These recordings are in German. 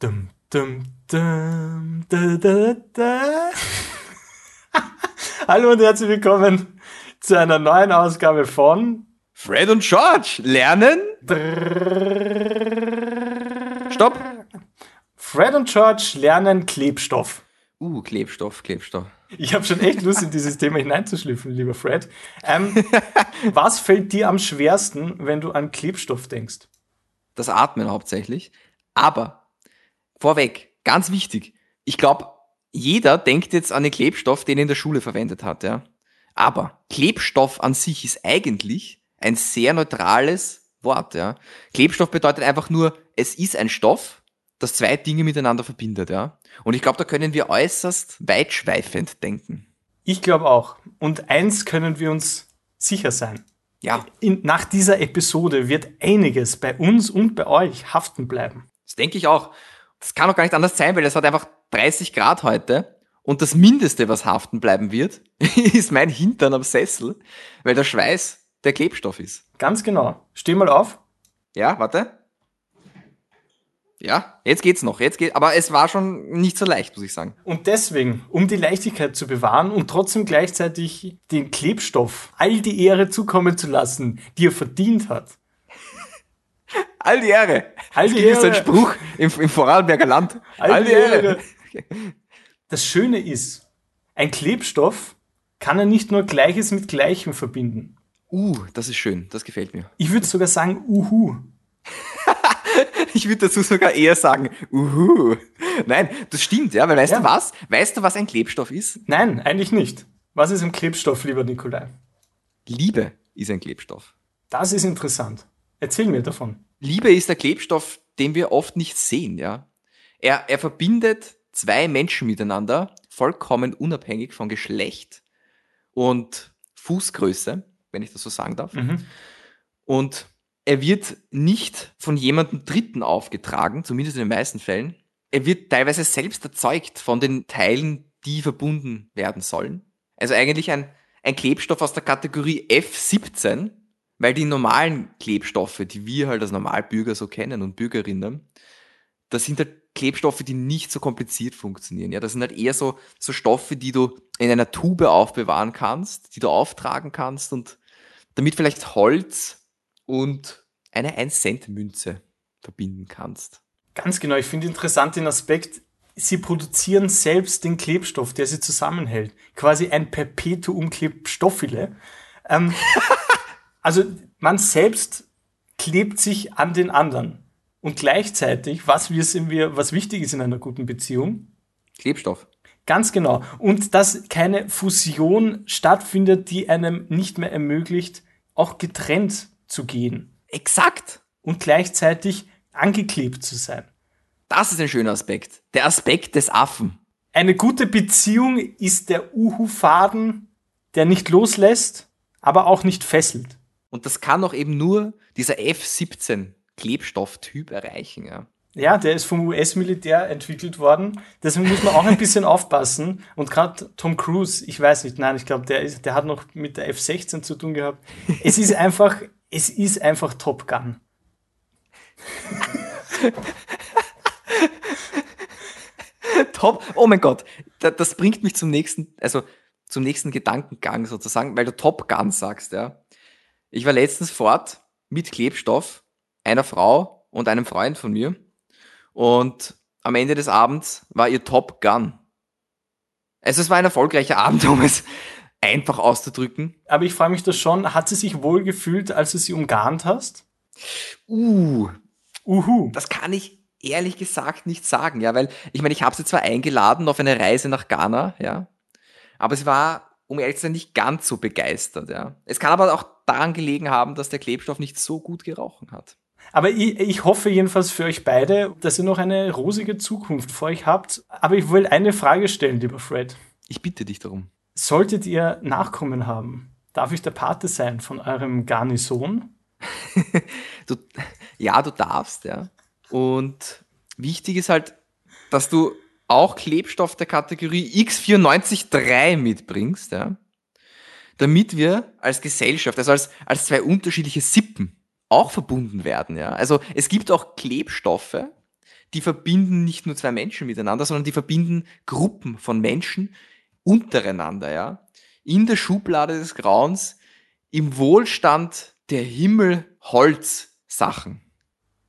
Dum, dum, dum, da, da, da. Hallo und herzlich willkommen zu einer neuen Ausgabe von Fred und George lernen. Stopp. Fred und George lernen Klebstoff. Uh, Klebstoff, Klebstoff. Ich habe schon echt Lust, in dieses Thema hineinzuschlüpfen, lieber Fred. Ähm, was fällt dir am schwersten, wenn du an Klebstoff denkst? Das Atmen hauptsächlich. Aber vorweg, ganz wichtig. Ich glaube, jeder denkt jetzt an den Klebstoff, den er in der Schule verwendet hat, ja. Aber Klebstoff an sich ist eigentlich ein sehr neutrales Wort, ja. Klebstoff bedeutet einfach nur, es ist ein Stoff, das zwei Dinge miteinander verbindet, ja. Und ich glaube, da können wir äußerst weitschweifend denken. Ich glaube auch. Und eins können wir uns sicher sein. Ja. In, nach dieser Episode wird einiges bei uns und bei euch haften bleiben. Das denke ich auch. Das kann auch gar nicht anders sein, weil es hat einfach 30 Grad heute. Und das Mindeste, was haften bleiben wird, ist mein Hintern am Sessel, weil der Schweiß der Klebstoff ist. Ganz genau. Steh mal auf. Ja, warte. Ja, jetzt geht's noch. Jetzt geht, aber es war schon nicht so leicht, muss ich sagen. Und deswegen, um die Leichtigkeit zu bewahren und trotzdem gleichzeitig den Klebstoff all die Ehre zukommen zu lassen, die er verdient hat. All die Ehre. All die Das ist ein Ehre. Spruch im, im Vorarlberger Land. All die Ehre. Das Schöne ist, ein Klebstoff kann er nicht nur Gleiches mit Gleichem verbinden. Uh, das ist schön. Das gefällt mir. Ich würde sogar sagen, uhu. Ich würde dazu sogar eher sagen, uhu. Nein, das stimmt, ja, weil weißt Ja. du was? Weißt du, was ein Klebstoff ist? Nein, eigentlich nicht. Was ist ein Klebstoff, lieber Nikolai? Liebe ist ein Klebstoff. Das ist interessant. Erzähl mir davon. Liebe ist der Klebstoff, den wir oft nicht sehen, ja. Er, er verbindet zwei Menschen miteinander, vollkommen unabhängig von Geschlecht und Fußgröße, wenn ich das so sagen darf. Mhm. Und er wird nicht von jemandem Dritten aufgetragen, zumindest in den meisten Fällen. Er wird teilweise selbst erzeugt von den Teilen, die verbunden werden sollen. Also eigentlich ein, ein Klebstoff aus der Kategorie F17, weil die normalen Klebstoffe, die wir halt als Normalbürger so kennen und Bürgerinnen, das sind halt Klebstoffe, die nicht so kompliziert funktionieren. Ja, das sind halt eher so, so Stoffe, die du in einer Tube aufbewahren kannst, die du auftragen kannst und damit vielleicht Holz und eine 1-Cent-Münze verbinden kannst. Ganz genau. Ich finde interessant den Aspekt, sie produzieren selbst den Klebstoff, der sie zusammenhält. Quasi ein Perpetuum klebstoffile. Ähm, also man selbst klebt sich an den anderen. Und gleichzeitig, was, wir, sind wir, was wichtig ist in einer guten Beziehung, Klebstoff. Ganz genau. Und dass keine Fusion stattfindet, die einem nicht mehr ermöglicht, auch getrennt zu gehen Exakt. und gleichzeitig angeklebt zu sein. Das ist ein schöner Aspekt. Der Aspekt des Affen. Eine gute Beziehung ist der Uhu-Faden, der nicht loslässt, aber auch nicht fesselt. Und das kann auch eben nur dieser F17 Klebstofftyp erreichen. Ja. Ja, der ist vom US-Militär entwickelt worden. Deswegen muss man auch ein bisschen aufpassen. Und gerade Tom Cruise, ich weiß nicht, nein, ich glaube, der, ist- der hat noch mit der F-16 zu tun gehabt. Es ist einfach, es ist einfach Top Gun. Top. Oh mein Gott. Da- Das bringt mich zum nächsten, also zum nächsten Gedankengang sozusagen, weil du Top Gun sagst, ja. Ich war letztens fort mit Klebstoff, einer Frau und einem Freund von mir. Und am Ende des Abends war ihr Top Gun. Also es war ein erfolgreicher Abend, um es einfach auszudrücken. Aber ich frage mich das schon, hat sie sich wohl gefühlt, als du sie umgarnt hast? Uh, Uhu. Das kann ich ehrlich gesagt nicht sagen, ja, weil ich meine, ich habe sie zwar eingeladen auf eine Reise nach Ghana, ja, aber sie war, um ehrlich zu sein, nicht ganz so begeistert, ja. Es kann aber auch daran gelegen haben, dass der Klebstoff nicht so gut gerochen hat. Aber ich, ich hoffe jedenfalls für euch beide, dass ihr noch eine rosige Zukunft vor euch habt. Aber ich will eine Frage stellen, lieber Fred. Ich bitte dich darum. Solltet ihr Nachkommen haben, darf ich der Pate sein von eurem Garnison? Du, ja, du darfst, ja. Und wichtig ist halt, dass du auch Klebstoff der Kategorie X943 mitbringst, ja. Damit wir als Gesellschaft, also als, als zwei unterschiedliche Sippen auch verbunden werden, ja. Also es gibt auch Klebstoffe, die verbinden nicht nur zwei Menschen miteinander, sondern die verbinden Gruppen von Menschen untereinander, ja. In der Schublade des Grauens, im Wohlstand der Himmel-Holz-Sachen.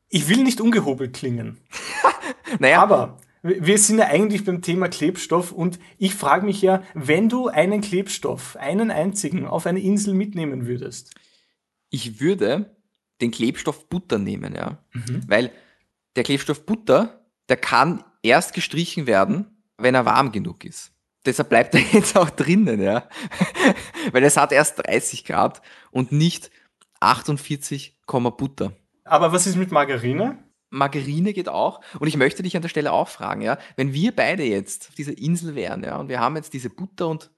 Ich will nicht ungehobelt klingen. Naja, Aber wir sind ja eigentlich beim Thema Klebstoff und ich frage mich ja, wenn du einen Klebstoff, einen einzigen, auf eine Insel mitnehmen würdest, ich würde den Klebstoff Butter nehmen, ja. Weil der Klebstoff Butter, der kann erst gestrichen werden, wenn er warm genug ist. Deshalb bleibt er jetzt auch drinnen, ja. Weil es hat erst 30 Grad und nicht 48, Butter. aber was ist mit Margarine? Margarine geht auch. Und ich möchte dich an der Stelle auch fragen, ja, wenn wir beide jetzt auf dieser Insel wären, ja, und wir haben jetzt diese Butter und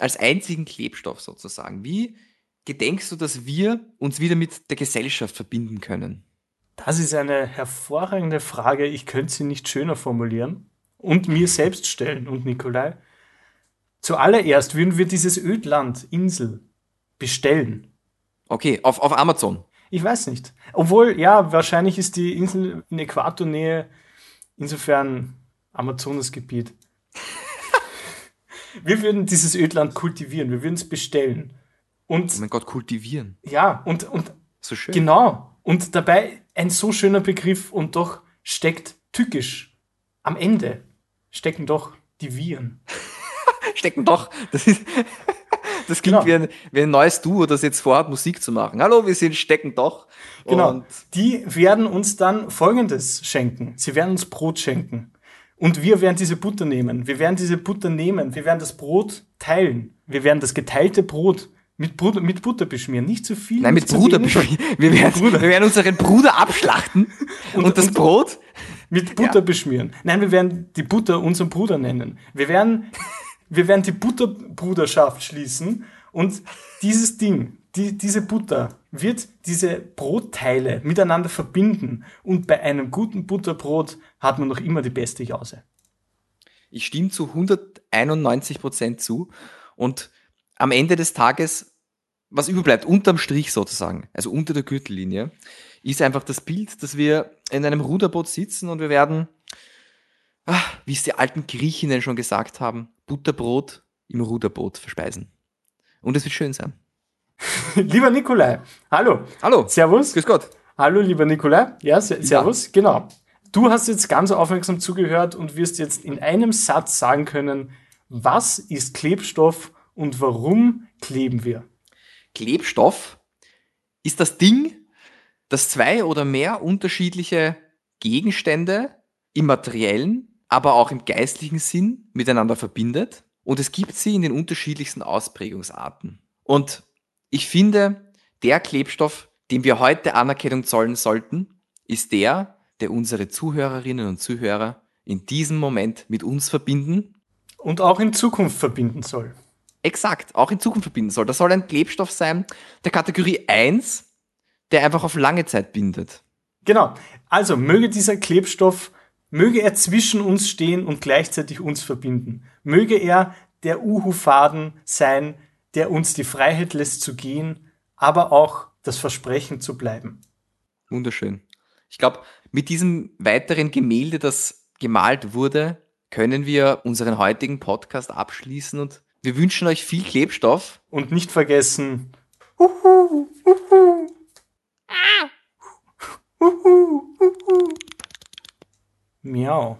als einzigen Klebstoff sozusagen, wie gedenkst du, dass wir uns wieder mit der Gesellschaft verbinden können? Das ist eine hervorragende Frage. Ich könnte sie nicht schöner formulieren und mir selbst stellen und Nikolai. Zuallererst würden wir dieses Ödland, Insel, bestellen. Okay, auf, auf Amazon. Ich weiß nicht. Obwohl, ja, wahrscheinlich ist die Insel in Äquatornähe, insofern Amazonasgebiet. wir würden dieses Ödland kultivieren, wir würden es bestellen. Oh Und mein Gott, kultivieren. ja, und, und So schön. Genau. Und dabei ein so schöner Begriff und doch steckt tückisch. Am Ende stecken doch die Viren. Stecken doch. Das, ist, das klingt Genau. wie, ein, wie ein neues Duo, das jetzt vorhat, Musik zu machen. Hallo, wir sind Stecken doch. Genau. Und die werden uns dann Folgendes schenken. Sie werden uns Brot schenken. Und wir werden diese Butter nehmen. Wir werden diese Butter nehmen. Wir werden das Brot teilen. Wir werden das geteilte Brot mit, Brut mit Butter beschmieren. Nicht zu viel. Nein, mit Bruder beschmieren. Wir werden, Bruder. wir werden unseren Bruder abschlachten und, Und- das und- Brot. Mit Butter beschmieren. Nein, wir werden die Butter unseren Bruder nennen. Wir werden, wir werden die Butterbruderschaft schließen und dieses Ding, die, diese Butter wird diese Brotteile miteinander verbinden und bei einem guten Butterbrot hat man noch immer die beste Jause. Ich stimme zu 191 Prozent zu. Und am Ende des Tages, was überbleibt, unterm Strich sozusagen, also unter der Gürtellinie, ist einfach das Bild, dass wir in einem Ruderboot sitzen und wir werden, ah, wie es die alten Griechinnen schon gesagt haben, Butterbrot im Ruderboot verspeisen. Und es wird schön sein. lieber Nikolai, hallo, Hallo, Servus. grüß Gott. Hallo, lieber Nikolai. Ja, se servus, genau. Du hast jetzt ganz aufmerksam zugehört und wirst jetzt in einem Satz sagen können, was ist Klebstoff und warum kleben wir? Klebstoff ist das Ding, das zwei oder mehr unterschiedliche Gegenstände im materiellen, aber auch im geistlichen Sinn miteinander verbindet. Und es gibt sie in den unterschiedlichsten Ausprägungsarten. Und ich finde, der Klebstoff, dem wir heute Anerkennung zollen sollten, ist der, der unsere Zuhörerinnen und Zuhörer in diesem Moment mit uns verbinden Und auch in Zukunft verbinden soll. exakt auch in Zukunft verbinden soll. Das soll ein Klebstoff sein der Kategorie 1, der einfach auf lange Zeit bindet. Genau. Also möge dieser Klebstoff, möge er zwischen uns stehen und gleichzeitig uns verbinden. Möge er der Uhu-Faden sein, der uns die Freiheit lässt zu gehen, aber auch das Versprechen zu bleiben. Wunderschön. Ich glaube, mit diesem weiteren Gemälde, das gemalt wurde, können wir unseren heutigen Podcast abschließen und wir wünschen euch viel Klebstoff. Und nicht vergessen, Uhu, uhu. Uhu, uhu. Miau.